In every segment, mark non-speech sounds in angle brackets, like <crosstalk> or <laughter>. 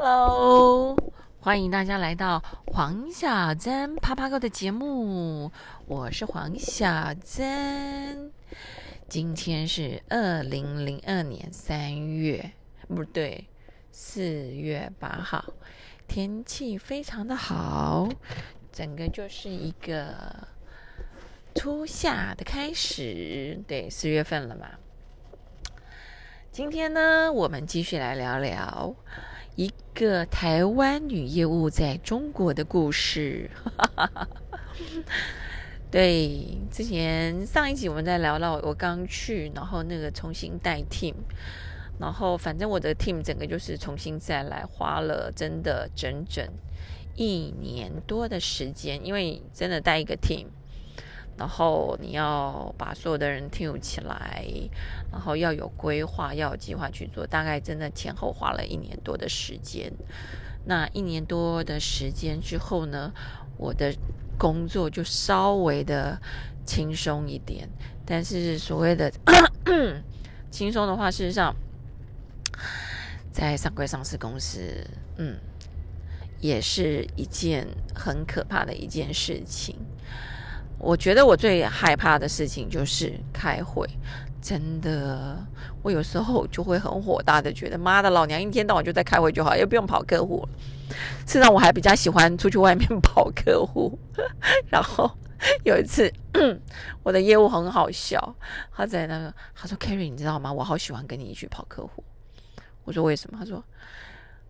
Hello，欢迎大家来到黄小珍啪啪哥的节目，我是黄小珍。今天是二零零二年三月，不对，四月八号，天气非常的好，整个就是一个初夏的开始。对，四月份了嘛。今天呢，我们继续来聊聊。一个台湾女业务在中国的故事。<laughs> 对，之前上一集我们在聊到我刚去，然后那个重新带 team，然后反正我的 team 整个就是重新再来，花了真的整整一年多的时间，因为真的带一个 team。然后你要把所有的人 tune 起来，然后要有规划，要有计划去做。大概真的前后花了一年多的时间。那一年多的时间之后呢，我的工作就稍微的轻松一点。但是所谓的 <coughs> 轻松的话，事实上，在上柜上市公司，嗯，也是一件很可怕的一件事情。我觉得我最害怕的事情就是开会，真的，我有时候就会很火大的觉得，妈的，老娘一天到晚就在开会就好，又不用跑客户。事实上，我还比较喜欢出去外面 <laughs> 跑客户。然后有一次，我的业务很好笑，他在那个，他说：“Kerry，你知道吗？我好喜欢跟你一起跑客户。”我说：“为什么？”他说：“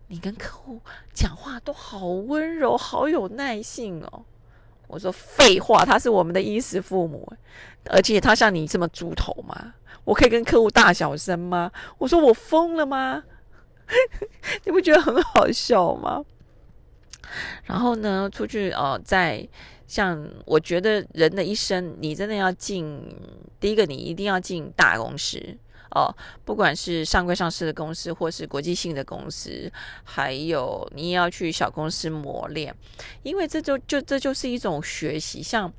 你跟客户讲话都好温柔，好有耐性哦。”我说废话，他是我们的衣食父母，而且他像你这么猪头吗？我可以跟客户大小声吗？我说我疯了吗？<laughs> 你不觉得很好笑吗？然后呢，出去哦，在像我觉得人的一生，你真的要进第一个，你一定要进大公司。哦，不管是上柜上市的公司，或是国际性的公司，还有你也要去小公司磨练，因为这就就这就是一种学习。像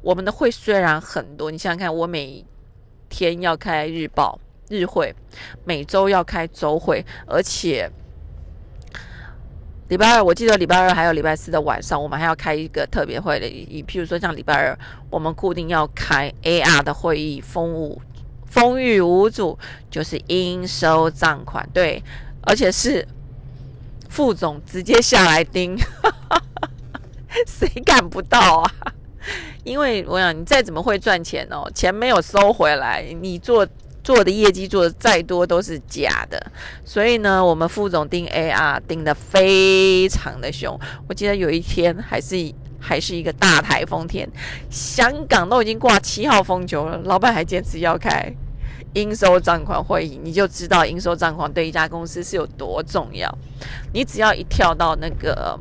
我们的会虽然很多，你想想看，我每天要开日报、日会，每周要开周会，而且礼拜二，我记得礼拜二还有礼拜四的晚上，我们还要开一个特别会的。以譬如说，像礼拜二，我们固定要开 AR 的会议，风物。风雨无阻，就是应收账款，对，而且是副总直接下来盯，<laughs> 谁赶不到啊？因为我想，你再怎么会赚钱哦，钱没有收回来，你做做的业绩做的再多都是假的。所以呢，我们副总盯 AR 盯的非常的凶。我记得有一天还是。还是一个大台风天，香港都已经挂七号风球了，老板还坚持要开应收账款会议，你就知道应收账款对一家公司是有多重要。你只要一跳到那个，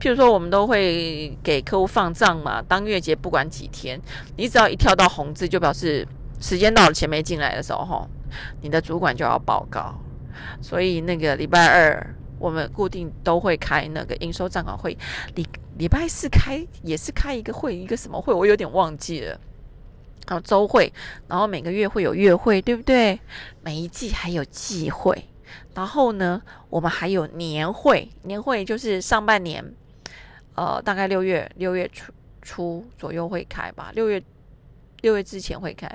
譬如说我们都会给客户放账嘛，当月结不管几天，你只要一跳到红字，就表示时间到了，钱没进来的时候，哈，你的主管就要报告。所以那个礼拜二。我们固定都会开那个应收账款会，礼礼拜四开也是开一个会，一个什么会，我有点忘记了。然后周会，然后每个月会有月会，对不对？每一季还有季会，然后呢，我们还有年会，年会就是上半年，呃，大概六月六月初初左右会开吧，六月。六月之前会开，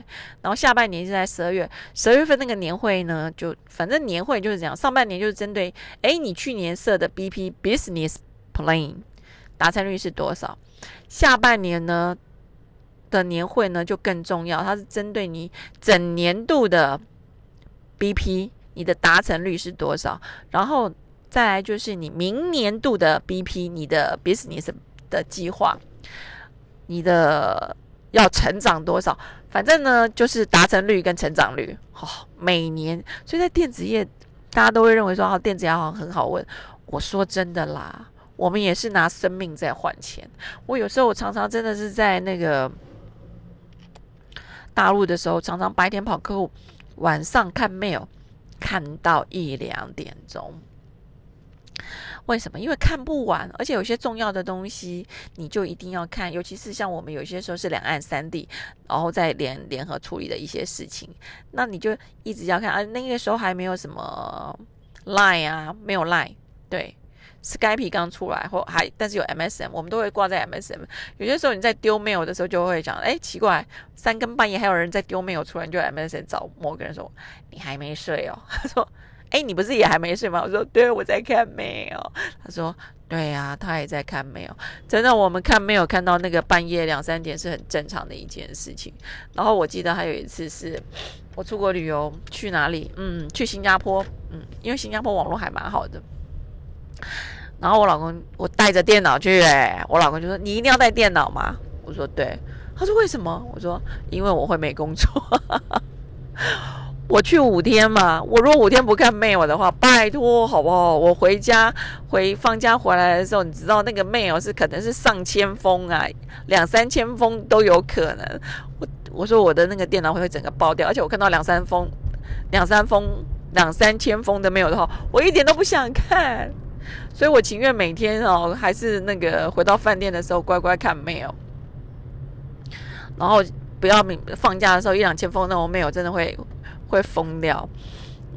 然后下半年是在十二月。十二月份那个年会呢，就反正年会就是这样。上半年就是针对，哎，你去年设的 BP Business Plan 达成率是多少？下半年呢的年会呢就更重要，它是针对你整年度的 BP，你的达成率是多少？然后再来就是你明年度的 BP，你的 Business 的计划，你的。要成长多少？反正呢，就是达成率跟成长率。好，每年，所以在电子业，大家都会认为说，哦，电子业好像很好问。我说真的啦，我们也是拿生命在换钱。我有时候我常常真的是在那个大陆的时候，常常白天跑客户，晚上看 mail，看到一两点钟。为什么？因为看不完，而且有些重要的东西你就一定要看，尤其是像我们有些时候是两岸三地，然后再联联合处理的一些事情，那你就一直要看啊。那个时候还没有什么 lie 啊，没有 lie，对，Skype 刚出来或还但是有 MSM，我们都会挂在 MSM。有些时候你在丢 mail 的时候就会讲，哎，奇怪，三更半夜还有人在丢 mail 出来，就 MSM 找某个人说，你还没睡哦？<laughs> 他说。哎，你不是也还没睡吗？我说对，我在看没有。他说对呀，他也在看没有。真的，我们看没有看到那个半夜两三点是很正常的一件事情。然后我记得还有一次是我出国旅游去哪里？嗯，去新加坡。嗯，因为新加坡网络还蛮好的。然后我老公我带着电脑去，哎，我老公就说你一定要带电脑吗？我说对。他说为什么？我说因为我会没工作。<laughs> 我去五天嘛，我如果五天不看 mail 的话，拜托好不好？我回家回放假回来的时候，你知道那个 mail 是可能是上千封啊，两三千封都有可能。我我说我的那个电脑会整个爆掉，而且我看到两三封、两三封、两三千封的 mail 的话，我一点都不想看，所以我情愿每天哦，还是那个回到饭店的时候乖乖看 mail，然后不要放假的时候一两千封那种 mail 真的会。会疯掉，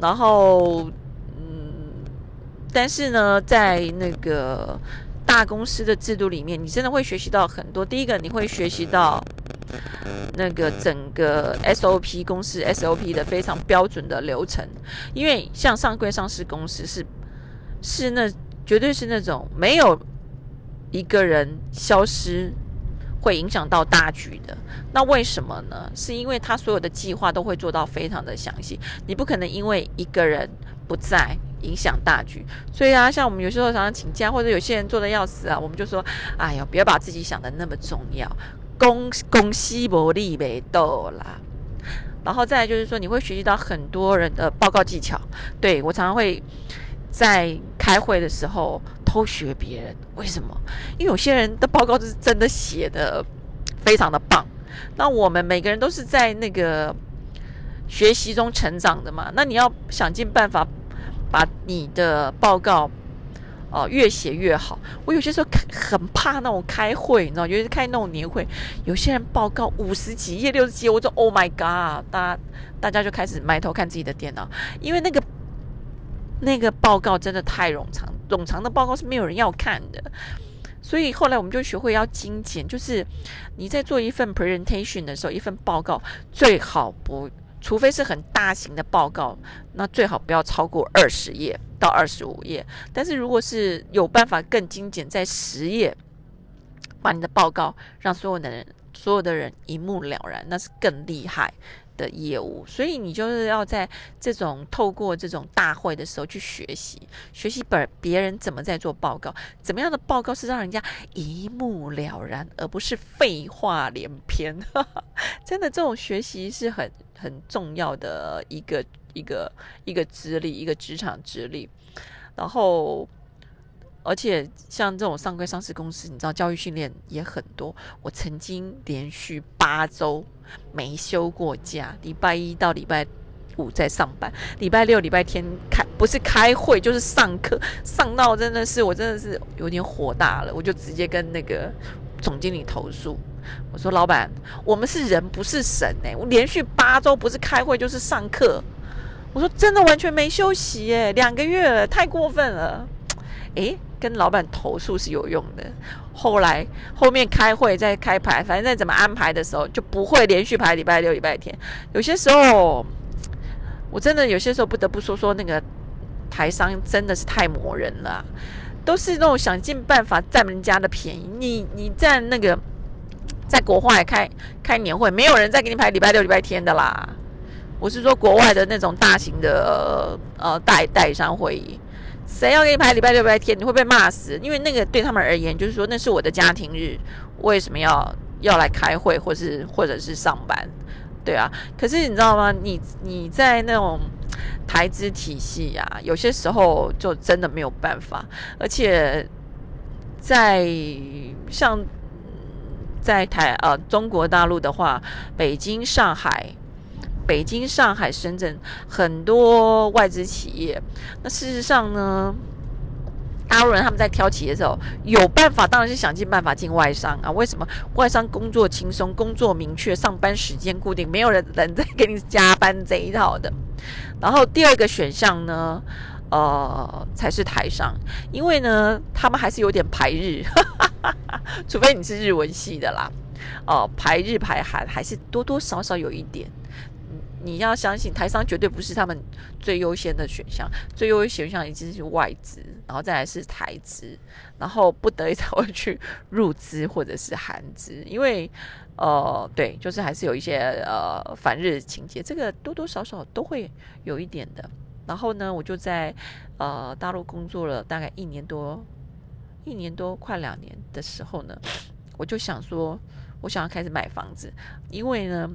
然后，嗯，但是呢，在那个大公司的制度里面，你真的会学习到很多。第一个，你会学习到那个整个 SOP 公司 SOP 的非常标准的流程，因为像上柜上市公司是是那绝对是那种没有一个人消失。会影响到大局的，那为什么呢？是因为他所有的计划都会做到非常的详细，你不可能因为一个人不在影响大局。所以啊，像我们有时候常常请假，或者有些人做的要死啊，我们就说：哎呀，不要把自己想的那么重要，公公西伯利没斗啦。然后再就是说，你会学习到很多人的报告技巧。对我常常会在开会的时候。偷学别人，为什么？因为有些人的报告是真的写的非常的棒。那我们每个人都是在那个学习中成长的嘛。那你要想尽办法把你的报告哦越写越好。我有些时候很怕那种开会，你知道，尤其是开那种年会，有些人报告五十几页、六十几页，我说 Oh my God！大家大家就开始埋头看自己的电脑，因为那个那个报告真的太冗长。冗长的报告是没有人要看的，所以后来我们就学会要精简，就是你在做一份 presentation 的时候，一份报告最好不，除非是很大型的报告，那最好不要超过二十页到二十五页。但是如果是有办法更精简，在十页把你的报告让所有的人所有的人一目了然，那是更厉害。的业务，所以你就是要在这种透过这种大会的时候去学习，学习本别人怎么在做报告，怎么样的报告是让人家一目了然，而不是废话连篇。<laughs> 真的，这种学习是很很重要的一个一个一个资历，一个职场资历，然后。而且像这种上柜上市公司，你知道教育训练也很多。我曾经连续八周没休过假，礼拜一到礼拜五在上班，礼拜六、礼拜天开不是开会就是上课，上到真的是我真的是有点火大了，我就直接跟那个总经理投诉，我说老板，我们是人不是神哎，我连续八周不是开会就是上课，我说真的完全没休息哎，两个月了，太过分了，诶。跟老板投诉是有用的。后来后面开会再开牌，反正怎么安排的时候，就不会连续排礼拜六、礼拜天。有些时候，我真的有些时候不得不说说那个台商真的是太磨人了，都是那种想尽办法占人家的便宜。你你占那个在国外开开年会，没有人再给你排礼拜六、礼拜天的啦。我是说国外的那种大型的呃代代商会议。谁要给你排礼拜六、礼拜天？你会被骂死，因为那个对他们而言，就是说那是我的家庭日，为什么要要来开会，或是或者是上班？对啊，可是你知道吗？你你在那种台资体系呀，有些时候就真的没有办法，而且在像在台呃中国大陆的话，北京、上海。北京、上海、深圳很多外资企业，那事实上呢，大陆人他们在挑企业的时候，有办法当然是想尽办法进外商啊。为什么外商工作轻松、工作明确、上班时间固定，没有人人在给你加班这一套的。然后第二个选项呢，呃才是台商，因为呢，他们还是有点排日，<laughs> 除非你是日文系的啦，哦，排日排韩还是多多少少有一点。你要相信台商绝对不是他们最优先的选项，最优先选项已经是外资，然后再来是台资，然后不得已才会去入资或者是韩资，<laughs> 因为呃，对，就是还是有一些呃反日情节，这个多多少少都会有一点的。然后呢，我就在呃大陆工作了大概一年多，一年多快两年的时候呢，我就想说，我想要开始买房子，因为呢。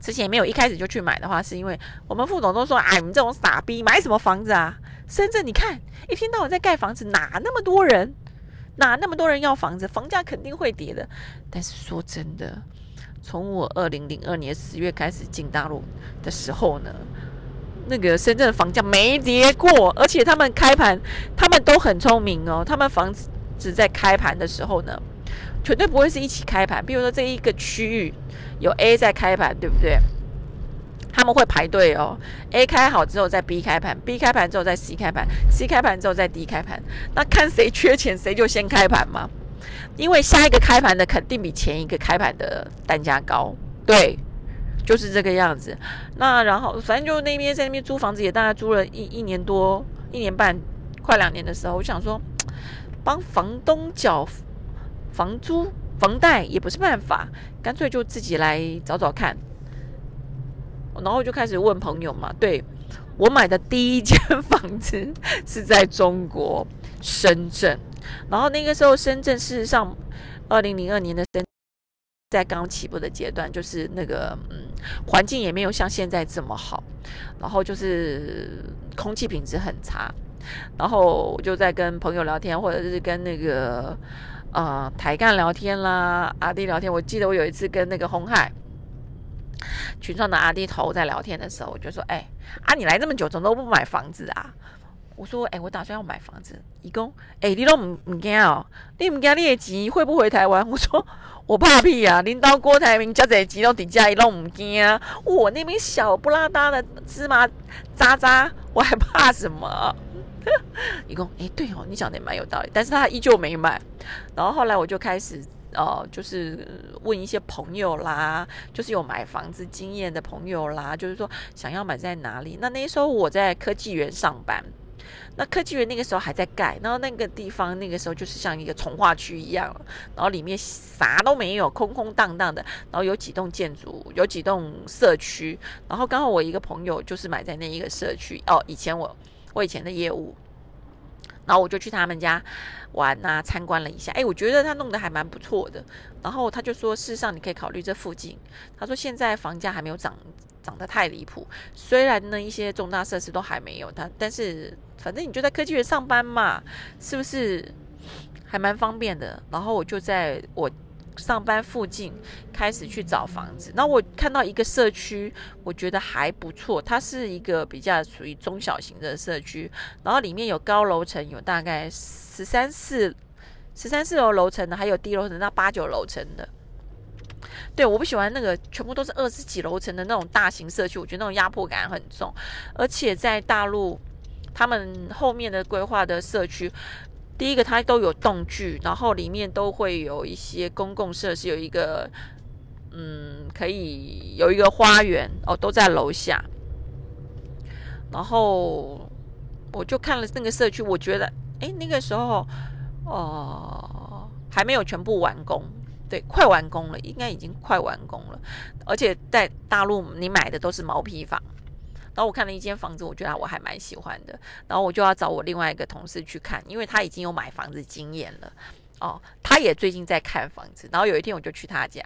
之前没有一开始就去买的话，是因为我们副总都说：“哎，你们这种傻逼，买什么房子啊？深圳，你看一天到晚在盖房子，哪那么多人，哪那么多人要房子，房价肯定会跌的。”但是说真的，从我二零零二年十月开始进大陆的时候呢，那个深圳的房价没跌过，而且他们开盘，他们都很聪明哦，他们房子在开盘的时候呢。绝对不会是一起开盘，比如说这一个区域有 A 在开盘，对不对？他们会排队哦，A 开好之后再 B 开盘，B 开盘之后再 C 开盘，C 开盘之后再 D 开盘。那看谁缺钱，谁就先开盘嘛。因为下一个开盘的肯定比前一个开盘的单价高，对，就是这个样子。那然后反正就那边在那边租房子也大概租了一一年多、一年半、快两年的时候，我想说帮房东缴。房租、房贷也不是办法，干脆就自己来找找看。然后就开始问朋友嘛。对我买的第一间 <laughs> 房子是在中国深圳，然后那个时候深圳事实上，二零零二年的深在刚起步的阶段，就是那个嗯，环境也没有像现在这么好，然后就是空气品质很差。然后我就在跟朋友聊天，或者是跟那个。啊，台干聊天啦，阿弟聊天。我记得我有一次跟那个红海群创的阿弟头在聊天的时候，我就说：“哎，啊，你来这么久，怎么都不买房子啊？”我说：“哎，我打算要买房子。”一共，哎，你都唔唔惊哦？你唔惊你的钱会不回台湾？<laughs> 我说：“我怕屁啊！领导郭台铭加这钱都底价，一拢唔惊啊！我那边小不拉搭的芝麻渣渣，我还怕什么？” <laughs> 一共哎，对哦，你讲的也蛮有道理，但是他依旧没买。然后后来我就开始呃，就是问一些朋友啦，就是有买房子经验的朋友啦，就是说想要买在哪里。那那时候我在科技园上班，那科技园那个时候还在盖，然后那个地方那个时候就是像一个从化区一样，然后里面啥都没有，空空荡荡的。然后有几栋建筑，有几栋社区。然后刚好我一个朋友就是买在那一个社区哦，以前我。我以前的业务，然后我就去他们家玩啊，参观了一下。哎，我觉得他弄得还蛮不错的。然后他就说，事实上你可以考虑这附近。他说现在房价还没有涨，涨得太离谱。虽然呢一些重大设施都还没有，但但是反正你就在科技园上班嘛，是不是还蛮方便的？然后我就在我。上班附近开始去找房子，那我看到一个社区，我觉得还不错。它是一个比较属于中小型的社区，然后里面有高楼层，有大概十三四十三四楼楼层的，还有低楼层到八九楼层的。对，我不喜欢那个全部都是二十几楼层的那种大型社区，我觉得那种压迫感很重。而且在大陆，他们后面的规划的社区。第一个，它都有动具，然后里面都会有一些公共设施，有一个，嗯，可以有一个花园哦，都在楼下。然后我就看了那个社区，我觉得，哎，那个时候，哦，还没有全部完工，对，快完工了，应该已经快完工了，而且在大陆，你买的都是毛坯房。然后我看了一间房子，我觉得我还蛮喜欢的。然后我就要找我另外一个同事去看，因为他已经有买房子经验了。哦，他也最近在看房子。然后有一天我就去他家，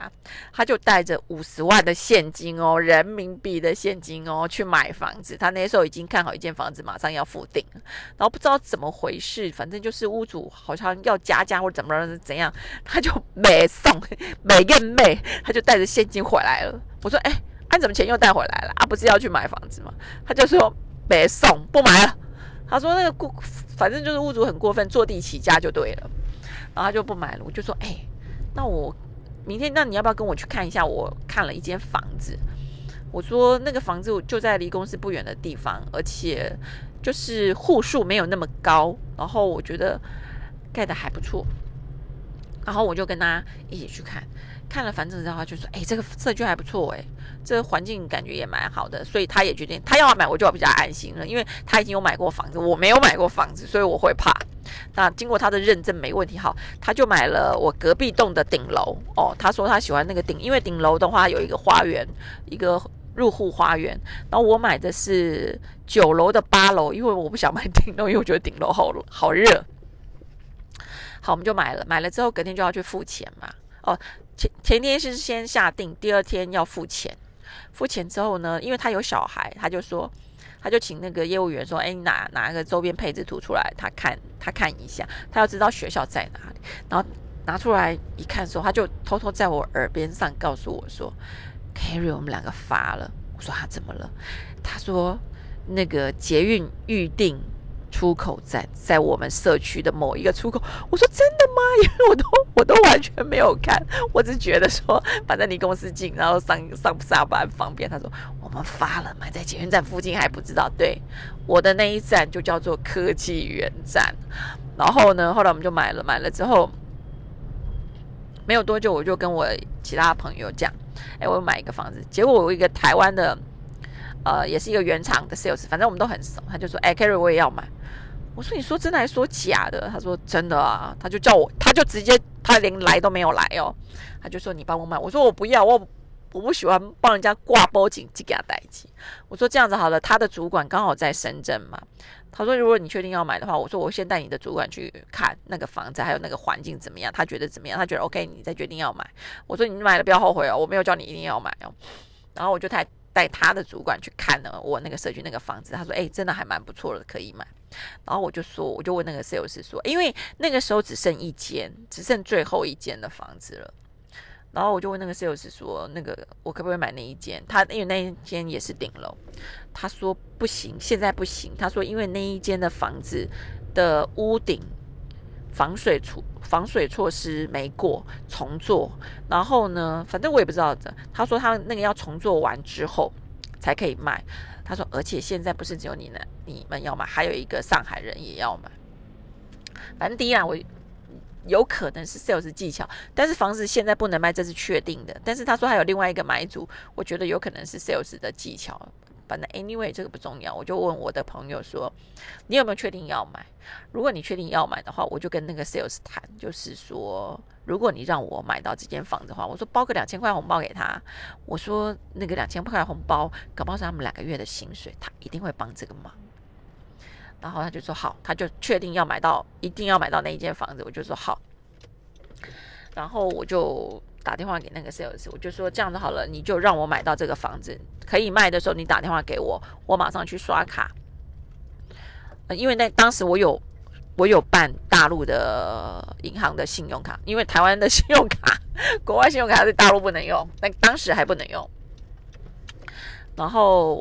他就带着五十万的现金哦，人民币的现金哦，去买房子。他那时候已经看好一间房子，马上要付定。然后不知道怎么回事，反正就是屋主好像要加价或者怎么怎样，他就 <laughs> 没送，没认妹，<laughs> 他就带着现金回来了。我说，哎。他怎么钱又带回来了啊？不是要去买房子吗？他就说别送，不买了。他说那个过，反正就是屋主很过分，坐地起价就对了。然后他就不买了。我就说，哎，那我明天，那你要不要跟我去看一下？我看了一间房子。我说那个房子就在离公司不远的地方，而且就是户数没有那么高，然后我觉得盖的还不错，然后我就跟他一起去看，看了房子之后，他就说：“哎，这个社区还不错，哎，这个环境感觉也蛮好的。”所以他也决定他要买，我就比较安心了，因为他已经有买过房子，我没有买过房子，所以我会怕。那经过他的认证没问题，好，他就买了我隔壁栋的顶楼哦。他说他喜欢那个顶，因为顶楼的话有一个花园，一个。入户花园，然后我买的是九楼的八楼，因为我不想买顶楼，因为我觉得顶楼好好热。好，我们就买了，买了之后隔天就要去付钱嘛。哦，前前天是先下定，第二天要付钱。付钱之后呢，因为他有小孩，他就说，他就请那个业务员说：“哎，拿拿个周边配置图出来，他看他看一下，他要知道学校在哪里。”然后拿出来一看的时候，他就偷偷在我耳边上告诉我说。Carry，我们两个发了。我说他怎么了？他说那个捷运预定出口站在我们社区的某一个出口。我说真的吗？因为我都我都完全没有看，我只觉得说反正离公司近，然后上上下班方便。他说我们发了，买在捷运站附近还不知道。对，我的那一站就叫做科技园站。然后呢，后来我们就买了，买了之后没有多久，我就跟我其他朋友讲。哎，我买一个房子，结果我有一个台湾的，呃，也是一个原厂的 sales，反正我们都很熟。他就说：“哎，Carry，我也要买。”我说：“你说真的还是说假的？”他说：“真的啊。”他就叫我，他就直接，他连来都没有来哦。他就说：“你帮我买。”我说：“我不要，我我不喜欢帮人家挂包紧，寄给他代寄。”我说：“这样子好了，他的主管刚好在深圳嘛。”他说：“如果你确定要买的话，我说我先带你的主管去看那个房子，还有那个环境怎么样？他觉得怎么样？他觉得 OK，你再决定要买。我说你买了不要后悔哦，我没有叫你一定要买哦。然后我就带带他的主管去看了我那个社区那个房子，他说：哎，真的还蛮不错的，可以买。然后我就说，我就问那个 sales 说，因为那个时候只剩一间，只剩最后一间的房子了。”然后我就问那个 sales 说：“那个我可不可以买那一间？他因为那一间也是顶楼。”他说：“不行，现在不行。”他说：“因为那一间的房子的屋顶防水措防水措施没过，重做。然后呢，反正我也不知道的。他说他那个要重做完之后才可以卖。他说，而且现在不是只有你呢，你们要买，还有一个上海人也要买。反正第一啊，我。”有可能是 sales 技巧，但是房子现在不能卖，这是确定的。但是他说还有另外一个买主，我觉得有可能是 sales 的技巧。反正 anyway 这个不重要，我就问我的朋友说：“你有没有确定要买？如果你确定要买的话，我就跟那个 sales 谈，就是说，如果你让我买到这间房子的话，我说包个两千块红包给他。我说那个两千块红包，搞不好是他们两个月的薪水，他一定会帮这个忙。”然后他就说好，他就确定要买到，一定要买到那一间房子。我就说好，然后我就打电话给那个 sales，我就说这样子好了，你就让我买到这个房子，可以卖的时候你打电话给我，我马上去刷卡。因为那当时我有我有办大陆的银行的信用卡，因为台湾的信用卡，<laughs> 国外信用卡在大陆不能用，但当时还不能用。然后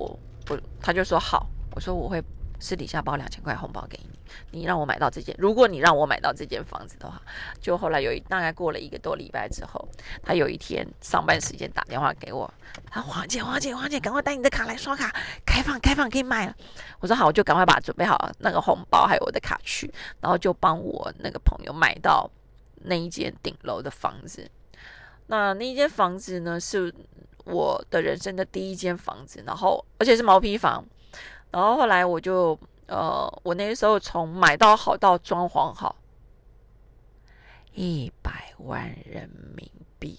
我他就说好，我说我会。私底下包两千块红包给你，你让我买到这间。如果你让我买到这间房子的话，就后来有一大概过了一个多礼拜之后，他有一天上班时间打电话给我，他黄姐黄姐黄姐，赶快带你的卡来刷卡，开放开放可以买了。我说好，我就赶快把准备好那个红包还有我的卡去，然后就帮我那个朋友买到那一间顶楼的房子。那那一间房子呢，是我的人生的第一间房子，然后而且是毛坯房。然后后来我就，呃，我那时候从买到好到装潢好，一百万人民币，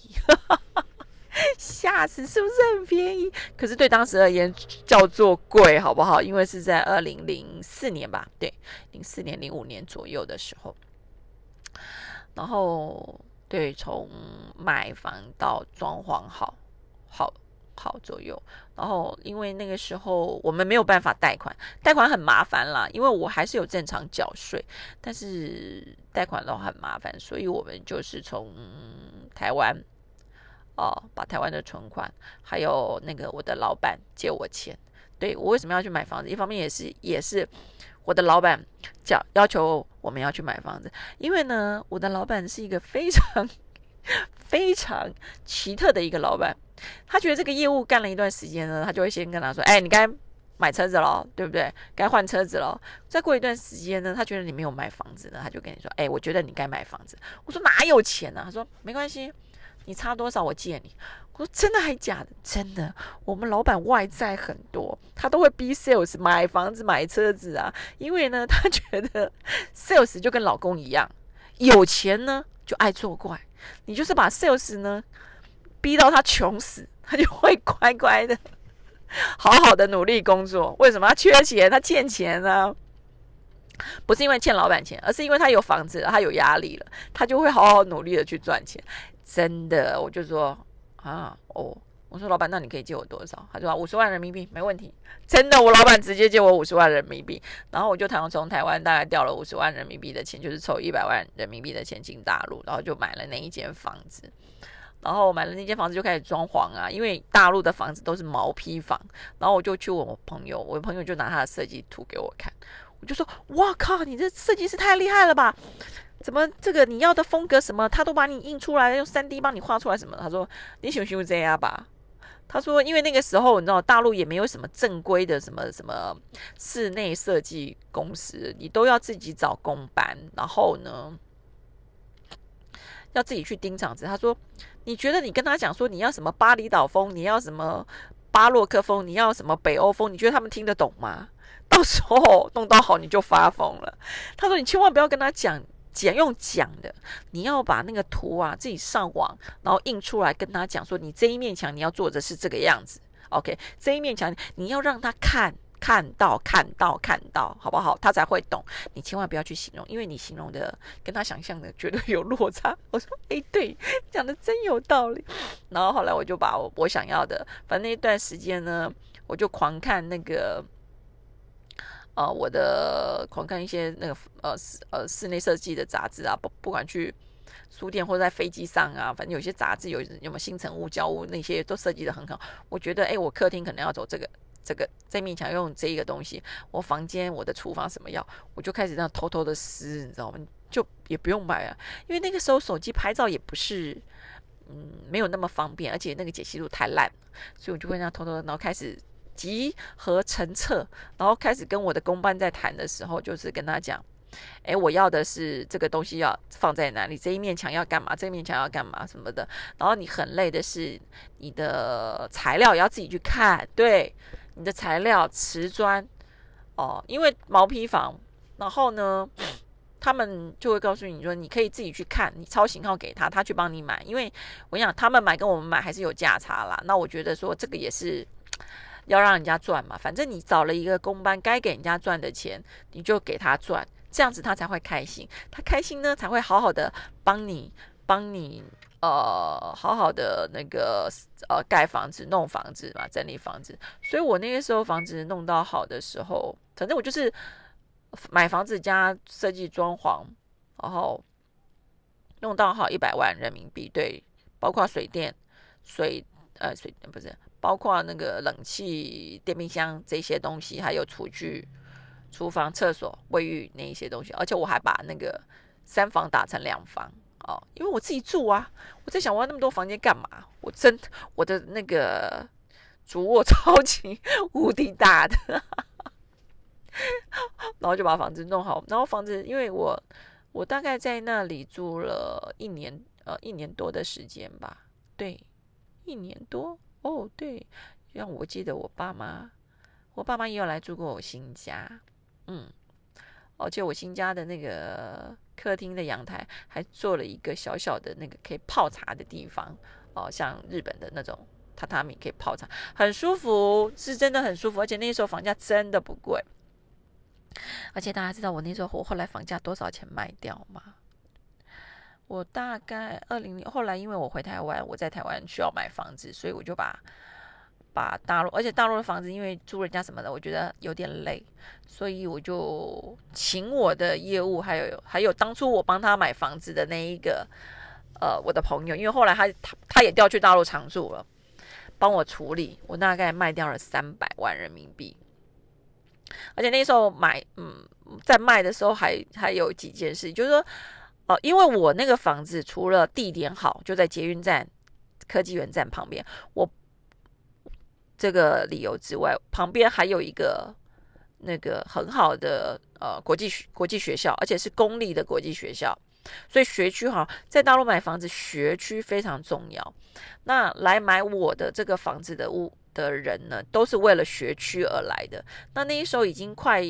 <laughs> 吓死！是不是很便宜？可是对当时而言叫做贵，好不好？因为是在二零零四年吧，对，零四年、零五年左右的时候。然后，对，从买房到装潢好，好。好左右，然后因为那个时候我们没有办法贷款，贷款很麻烦啦，因为我还是有正常缴税，但是贷款的话很麻烦，所以我们就是从台湾哦，把台湾的存款，还有那个我的老板借我钱。对我为什么要去买房子？一方面也是也是我的老板叫要求我们要去买房子，因为呢，我的老板是一个非常 <laughs> 非常奇特的一个老板。他觉得这个业务干了一段时间呢，他就会先跟他说：“哎，你该买车子喽，对不对？该换车子喽。再过一段时间呢，他觉得你没有买房子呢，他就跟你说：“哎，我觉得你该买房子。”我说：“哪有钱呢？”他说：“没关系，你差多少我借你。”我说：“真的还假的？真的。我们老板外债很多，他都会逼 sales 买房子、买车子啊，因为呢，<laughs> 他觉得 sales 就跟老公一样，有钱呢就爱作怪。你就是把 sales 呢逼到他穷死，他就会乖乖的。”好好的努力工作，为什么他缺钱？他欠钱呢？不是因为欠老板钱，而是因为他有房子了，他有压力了，他就会好好努力的去赚钱。真的，我就说啊，哦，我说老板，那你可以借我多少？他说五十万人民币没问题。真的，我老板直接借我五十万人民币，然后我就从从台湾大概调了五十万人民币的钱，就是凑一百万人民币的钱进大陆，然后就买了那一间房子。然后买了那间房子就开始装潢啊，因为大陆的房子都是毛坯房。然后我就去问我朋友，我朋友就拿他的设计图给我看，我就说：“哇靠，你这设计师太厉害了吧？怎么这个你要的风格什么，他都把你印出来，用三 D 帮你画出来什么？”他说：“你喜不喜欢这样吧？”他说：“因为那个时候你知道大陆也没有什么正规的什么什么室内设计公司，你都要自己找工班，然后呢？”要自己去盯场子。他说：“你觉得你跟他讲说你要什么巴厘岛风，你要什么巴洛克风，你要什么北欧风？你觉得他们听得懂吗？<laughs> 到时候弄到好你就发疯了。”他说：“你千万不要跟他讲讲用讲的，你要把那个图啊自己上网，然后印出来跟他讲说，你这一面墙你要做的是这个样子。OK，这一面墙你要让他看。”看到看到看到，好不好？他才会懂。你千万不要去形容，因为你形容的跟他想象的绝对有落差。我说，哎，对，讲的真有道理。然后后来我就把我我想要的，反正那一段时间呢，我就狂看那个，呃，我的狂看一些那个呃室呃室内设计的杂志啊，不不管去书店或者在飞机上啊，反正有些杂志有有没有新城物、交屋那些都设计的很好。我觉得，哎，我客厅可能要走这个。这个这面墙用这一个东西，我房间、我的厨房什么要，我就开始这样偷偷的撕，你知道吗？就也不用买啊，因为那个时候手机拍照也不是，嗯，没有那么方便，而且那个解析度太烂，所以我就会这样偷偷的，然后开始集合成册，然后开始跟我的公班在谈的时候，就是跟他讲，哎，我要的是这个东西要放在哪里，这一面墙要干嘛，这一面墙要干嘛什么的，然后你很累的是你的材料要自己去看，对。你的材料瓷砖哦，因为毛坯房，然后呢，他们就会告诉你说，你可以自己去看，你抄型号给他，他去帮你买。因为我想他们买跟我们买还是有价差啦。那我觉得说这个也是要让人家赚嘛，反正你找了一个工班，该给人家赚的钱你就给他赚，这样子他才会开心，他开心呢才会好好的帮你帮你。呃，好好的那个呃，盖房子、弄房子嘛，整理房子。所以我那个时候房子弄到好的时候，反正我就是买房子加设计装潢，然后弄到好一百万人民币。对，包括水电、水呃水不是，包括那个冷气、电冰箱这些东西，还有厨具、厨房、厕所、卫浴那一些东西，而且我还把那个三房打成两房。哦，因为我自己住啊，我在想我要那么多房间干嘛？我真我的那个主卧 <laughs> 超级无敌大的，然后就把房子弄好。然后房子，因为我我大概在那里住了一年，呃，一年多的时间吧。对，一年多。哦，对，让我记得我爸妈，我爸妈也有来住过我新家。嗯，而且我新家的那个。客厅的阳台还做了一个小小的那个可以泡茶的地方哦，像日本的那种榻榻米可以泡茶，很舒服，是真的很舒服。而且那时候房价真的不贵，而且大家知道我那时候我后来房价多少钱卖掉吗？我大概二零年后来因为我回台湾，我在台湾需要买房子，所以我就把。把大陆，而且大陆的房子因为租人家什么的，我觉得有点累，所以我就请我的业务，还有还有当初我帮他买房子的那一个，呃，我的朋友，因为后来他他他也调去大陆常住了，帮我处理，我大概卖掉了三百万人民币，而且那时候买，嗯，在卖的时候还还有几件事，就是说，哦，因为我那个房子除了地点好，就在捷运站科技园站旁边，我。这个理由之外，旁边还有一个那个很好的呃国际国际学校，而且是公立的国际学校，所以学区哈，在大陆买房子学区非常重要。那来买我的这个房子的屋的人呢，都是为了学区而来的。那那一时候已经快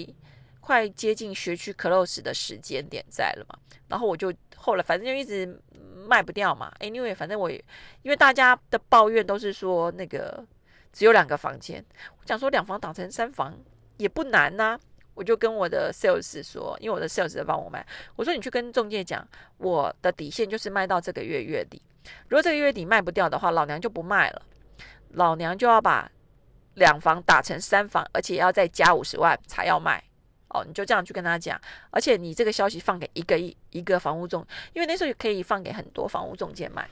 快接近学区 close 的时间点在了嘛，然后我就后来反正就一直卖不掉嘛。Anyway，反正我因为大家的抱怨都是说那个。只有两个房间，我讲说两房打成三房也不难呐。我就跟我的 sales 说，因为我的 sales 在帮我卖，我说你去跟中介讲，我的底线就是卖到这个月月底。如果这个月底卖不掉的话，老娘就不卖了，老娘就要把两房打成三房，而且要再加五十万才要卖。哦，你就这样去跟他讲，而且你这个消息放给一个一一个房屋中，因为那时候可以放给很多房屋中介卖。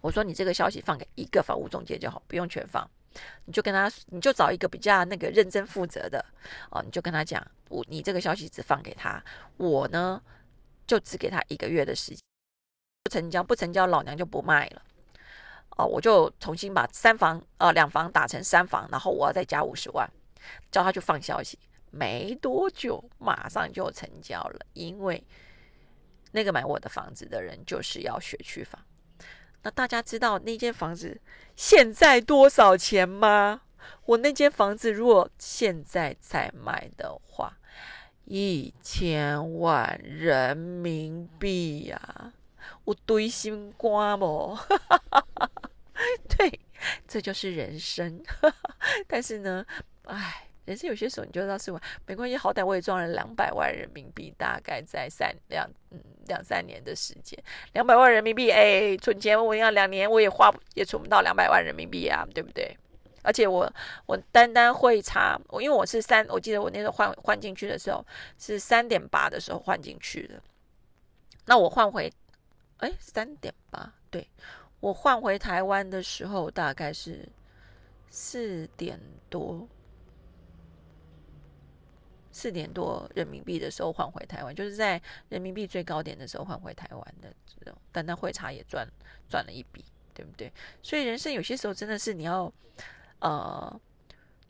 我说你这个消息放给一个房屋中介就好，不用全放。你就跟他，你就找一个比较那个认真负责的哦，你就跟他讲，我你这个消息只放给他，我呢就只给他一个月的时间，不成交不成交，老娘就不卖了。哦，我就重新把三房呃两房打成三房，然后我要再加五十万，叫他去放消息。没多久，马上就成交了，因为那个买我的房子的人就是要学区房。那大家知道那间房子现在多少钱吗？我那间房子如果现在再卖的话，一千万人民币呀！我堆心瓜不？<laughs> 对，这就是人生。<laughs> 但是呢，唉。人生有些时候，你就知道是我没关系，好歹我也赚了两百万人民币，大概在三两嗯两三年的时间，两百万人民币，哎，存钱我要两年我也花也存不到两百万人民币啊，对不对？而且我我单单会差，我因为我是三，我记得我那时候换换进去的时候是三点八的时候换进去的，那我换回哎三点八，对我换回台湾的时候大概是四点多。四点多人民币的时候换回台湾，就是在人民币最高点的时候换回台湾的这种，但那汇差也赚赚了一笔，对不对？所以人生有些时候真的是你要呃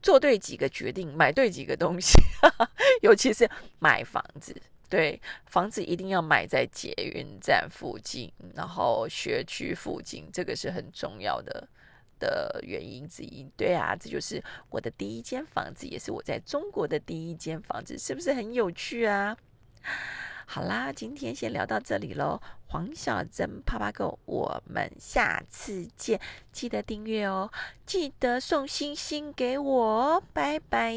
做对几个决定，买对几个东西，<laughs> 尤其是买房子，对，房子一定要买在捷运站附近，然后学区附近，这个是很重要的。的原因之一，对啊，这就是我的第一间房子，也是我在中国的第一间房子，是不是很有趣啊？好啦，今天先聊到这里喽，黄小珍啪啪狗，我们下次见，记得订阅哦，记得送星星给我，拜拜。